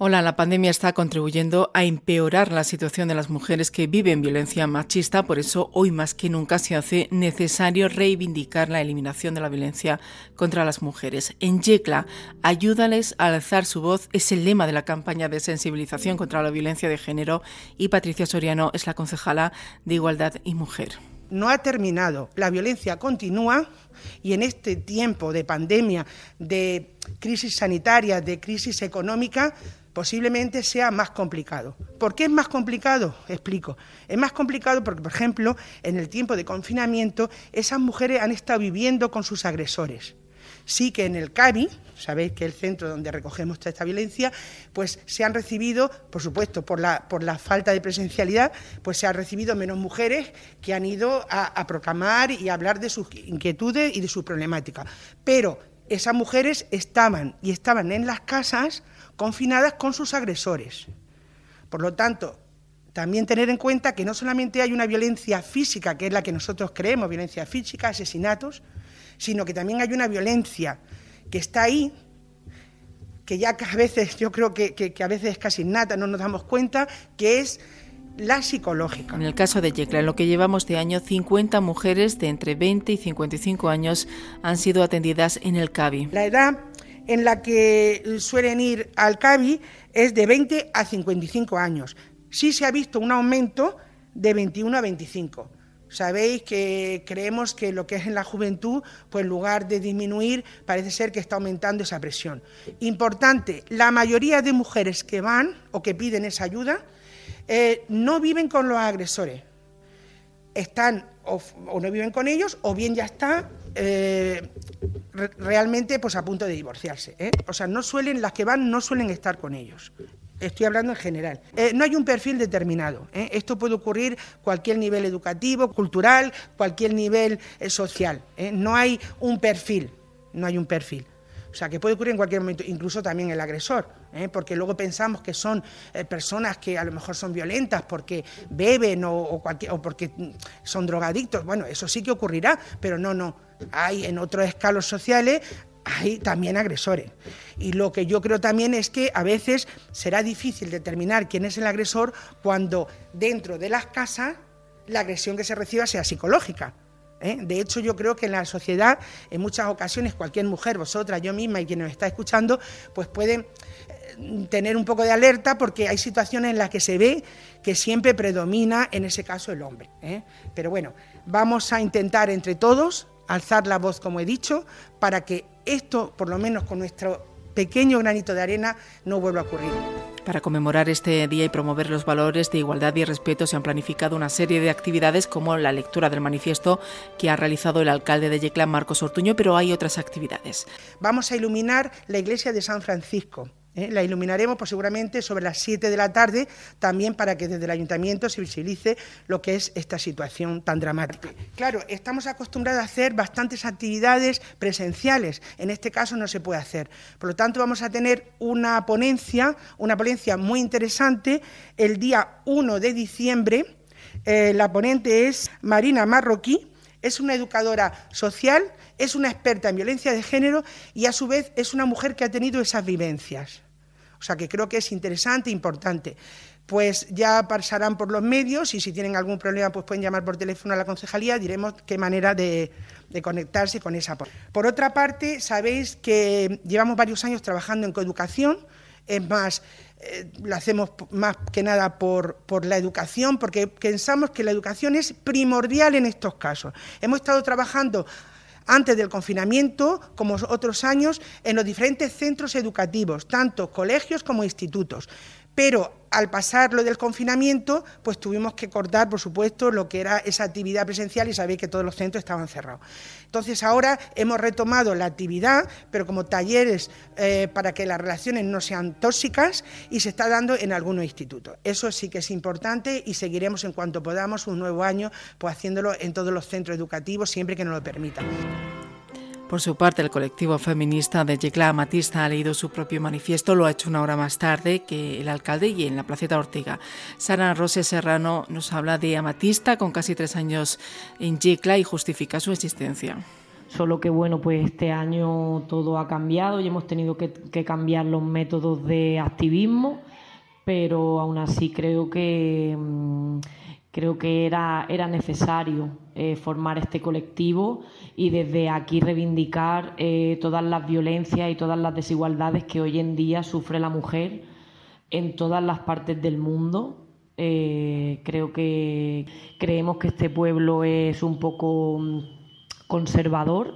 Hola, la pandemia está contribuyendo a empeorar la situación de las mujeres que viven violencia machista, por eso hoy más que nunca se hace necesario reivindicar la eliminación de la violencia contra las mujeres. En Yecla, ayúdales a alzar su voz es el lema de la campaña de sensibilización contra la violencia de género y Patricia Soriano es la concejala de Igualdad y Mujer no ha terminado, la violencia continúa y en este tiempo de pandemia, de crisis sanitaria, de crisis económica, posiblemente sea más complicado. ¿Por qué es más complicado? Explico. Es más complicado porque, por ejemplo, en el tiempo de confinamiento, esas mujeres han estado viviendo con sus agresores. Sí que en el CABI, sabéis que es el centro donde recogemos toda esta violencia, pues se han recibido, por supuesto, por la, por la falta de presencialidad, pues se han recibido menos mujeres que han ido a, proclamar y a hablar de sus inquietudes y de su problemática. Pero esas mujeres estaban y estaban en las casas confinadas con sus agresores. Por lo tanto, también tener en cuenta que no solamente hay una violencia física, que es la que nosotros creemos, violencia física, asesinatos, sino que también hay una violencia que está ahí, que ya a veces, yo creo que, a veces es casi nada, no nos damos cuenta, que es la psicológica. En el caso de Yecla, en lo que llevamos de año, 50 mujeres de entre 20 y 55 años han sido atendidas en el CABI. La edad en la que suelen ir al CABI es de 20 a 55 años. Sí se ha visto un aumento de 21 a 25. Sabéis que creemos que lo que es en la juventud, pues en lugar de disminuir, parece ser que está aumentando esa presión. Importante, la mayoría de mujeres que van o que piden esa ayuda eh, no viven con los agresores. Están o, no viven con ellos o bien ya está eh, realmente pues a punto de divorciarse. ¿eh? O sea, no suelen, las que van no suelen estar con ellos. Estoy hablando en general. No hay un perfil determinado. Esto puede ocurrir cualquier nivel educativo, cultural, cualquier nivel social. No hay un perfil. No hay un perfil. O sea, que puede ocurrir en cualquier momento, incluso también el agresor, porque luego pensamos que son personas que a lo mejor son violentas porque beben o, o porque son drogadictos. Bueno, eso sí que ocurrirá, pero no, no. Hay en otros escalos sociales hay también agresores. Y lo que yo creo también es que a veces será difícil determinar quién es el agresor cuando dentro de las casas la agresión que se reciba sea psicológica. ¿Eh? De hecho, yo creo que en la sociedad, en muchas ocasiones, cualquier mujer, vosotras, yo misma y quien nos está escuchando, pues pueden eh, tener un poco de alerta porque hay situaciones en las que se ve que siempre predomina, en ese caso, el hombre. ¿eh? Pero bueno, vamos a intentar entre todos alzar la voz, como he dicho, para que esto, por lo menos con nuestro pequeño granito de arena, no vuelva a ocurrir. Para conmemorar este día y promover los valores de igualdad y respeto se han planificado una serie de actividades como la lectura del manifiesto que ha realizado el alcalde de Yeclán, Marcos Ortuño, pero hay otras actividades. Vamos a iluminar la iglesia de San Francisco. ¿Eh? La iluminaremos pues, seguramente sobre las 7 de la tarde, también para que desde el ayuntamiento se visibilice lo que es esta situación tan dramática. Claro, estamos acostumbrados a hacer bastantes actividades presenciales, en este caso no se puede hacer. Por lo tanto, vamos a tener una ponencia, una ponencia muy interesante el día 1 de diciembre. Eh, la ponente es Marina Marroquí, es una educadora social, es una experta en violencia de género y a su vez es una mujer que ha tenido esas vivencias. O sea que creo que es interesante e importante. Pues ya pasarán por los medios y si tienen algún problema pues pueden llamar por teléfono a la concejalía, diremos qué manera de, conectarse con esa. Por otra parte, sabéis que llevamos varios años trabajando en coeducación, es más, eh, lo hacemos más que nada por, por, la educación, porque pensamos que la educación es primordial en estos casos. Hemos estado trabajando antes del confinamiento, como otros años, en los diferentes centros educativos, tanto colegios como institutos. Pero al pasar lo del confinamiento, pues tuvimos que cortar, por supuesto, lo que era esa actividad presencial y sabéis que todos los centros estaban cerrados. Entonces ahora hemos retomado la actividad, pero como talleres eh, para que las relaciones no sean tóxicas y se está dando en algunos institutos. Eso sí que es importante y seguiremos en cuanto podamos un nuevo año, pues haciéndolo en todos los centros educativos siempre que nos lo permitan. Por su parte, el colectivo feminista de Yecla Matista ha leído su propio manifiesto, lo ha hecho una hora más tarde que el alcalde y en la Placeta Ortega. Sara Rose Serrano nos habla de Amatista con casi tres años en Yecla y justifica su existencia. Solo que bueno, pues este año todo ha cambiado y hemos tenido que, cambiar los métodos de activismo, pero aún así creo que mm, creo que era, era necesario eh, formar este colectivo y desde aquí reivindicar eh, todas las violencias y todas las desigualdades que hoy en día sufre la mujer en todas las partes del mundo. Eh, creo que creemos que este pueblo es un poco mm, conservador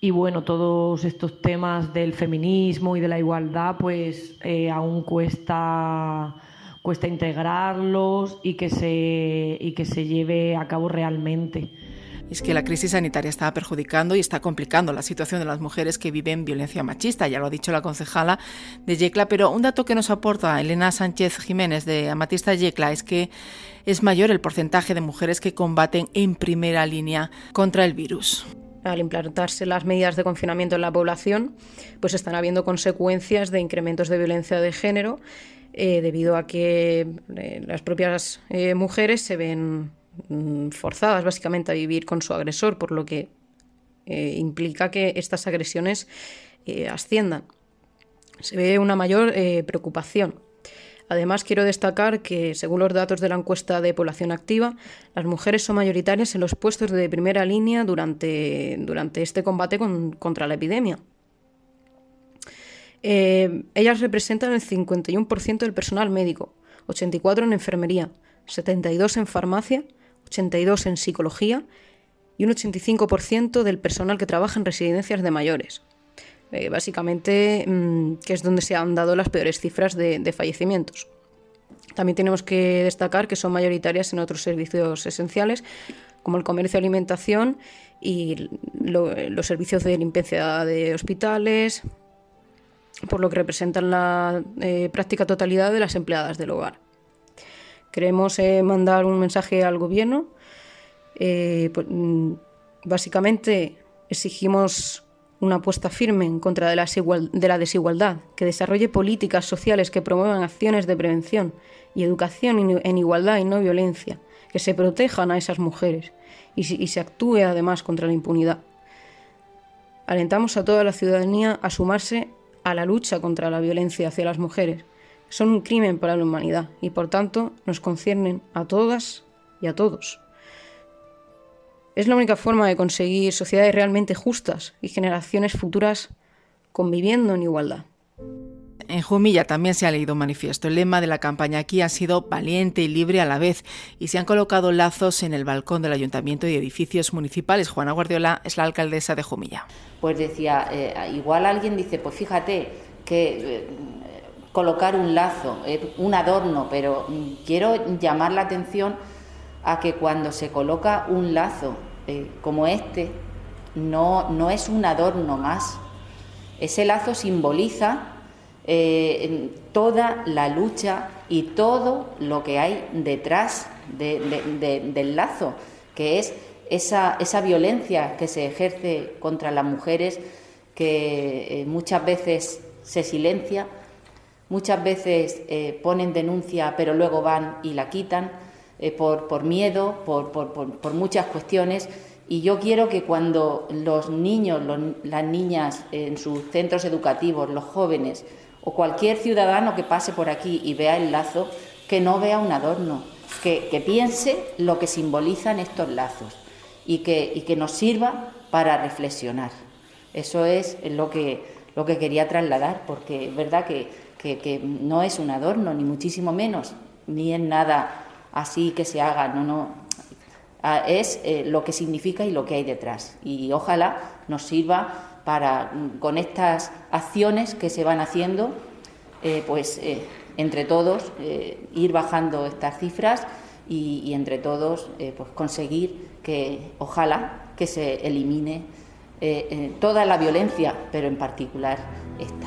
y bueno, todos estos temas del feminismo y de la igualdad pues aún cuesta cuesta integrarlos y que se y que se lleve a cabo realmente. Es que la crisis sanitaria está perjudicando y está complicando la situación de las mujeres que viven violencia machista, ya lo ha dicho la concejala de Yecla, pero un dato que nos aporta Elena Sánchez Jiménez de Amatista Yecla es que es mayor el porcentaje de mujeres que combaten en primera línea contra el virus al implantarse las medidas de confinamiento en la población, pues están habiendo consecuencias de incrementos de violencia de género eh, debido a que eh, las propias eh, mujeres se ven mm, forzadas básicamente a vivir con su agresor, por lo que implica que estas agresiones asciendan. Se ve una mayor preocupación Además, quiero destacar que, según los datos de la encuesta de población activa, las mujeres son mayoritarias en los puestos de primera línea durante, durante este combate contra la epidemia. Eh, ellas representan el 51% del personal médico, 84% en enfermería, 72% en farmacia, 82% en psicología y un 85% del personal que trabaja en residencias de mayores. Eh, básicamente mm, que es donde se han dado las peores cifras de, fallecimientos. También tenemos que destacar que son mayoritarias en otros servicios esenciales, como el comercio de alimentación y los servicios de limpieza de hospitales, por lo que representan la eh, práctica totalidad de las empleadas del hogar. Queremos eh, mandar un mensaje al Gobierno. Pues, mm, básicamente exigimos una apuesta firme en contra de la, desigualdad, que desarrolle políticas sociales que promuevan acciones de prevención y educación en igualdad y no violencia, que se protejan a esas mujeres y, se actúe además contra la impunidad. Alentamos a toda la ciudadanía a sumarse a la lucha contra la violencia hacia las mujeres. Son un crimen para la humanidad y por tanto nos conciernen a todas y a todos. Es la única forma de conseguir sociedades realmente justas y generaciones futuras conviviendo en igualdad. En Jumilla también se ha leído manifiesto. El lema de la campaña aquí ha sido valiente y libre a la vez y se han colocado lazos en el balcón del ayuntamiento y edificios municipales. Juana Guardiola es la alcaldesa de Jumilla. Pues decía, eh, igual alguien dice, pues fíjate que eh, colocar un lazo, eh, un adorno, pero mm, quiero llamar la atención a que cuando se coloca un lazo como este no, no, es un adorno más. Ese lazo simboliza eh, toda la lucha y todo lo que hay detrás del lazo, que es esa, esa, violencia que se ejerce contra las mujeres, que eh, muchas veces se silencia, muchas veces ponen denuncia pero luego van y la quitan eh, por, miedo, por, muchas cuestiones. Y yo quiero que cuando los niños, las niñas en sus centros educativos, los jóvenes o cualquier ciudadano que pase por aquí y vea el lazo, que no vea un adorno, que, piense lo que simbolizan estos lazos y que, que nos sirva para reflexionar. Eso es lo que, lo que quería trasladar, porque es verdad que, que no es un adorno, ni muchísimo menos, ni es nada así que se haga, no, no. Ah, es eh, lo que significa y lo que hay detrás. Y ojalá nos sirva para, mm, con estas acciones que se van haciendo, eh, pues eh, entre todos ir bajando estas cifras y, entre todos pues conseguir que, ojalá, que se elimine toda la violencia, pero en particular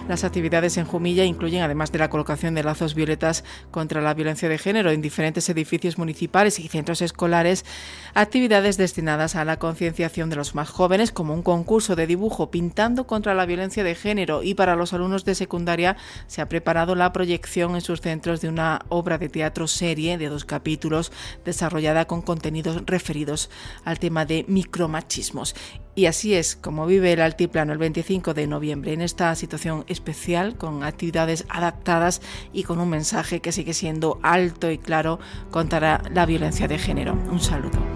las actividades en Jumilla incluyen, además de la colocación de lazos violetas contra la violencia de género en diferentes edificios municipales y centros escolares, actividades destinadas a la concienciación de los más jóvenes, como un concurso de dibujo pintando contra la violencia de género. Y para los alumnos de secundaria se ha preparado la proyección en sus centros de una obra de teatro serie de dos capítulos desarrollada con contenidos referidos al tema de micromachismos. Y así es como vive el Altiplano el 25 de noviembre, en esta situación especial, con actividades adaptadas y con un mensaje que sigue siendo alto y claro contra la violencia de género. Un saludo.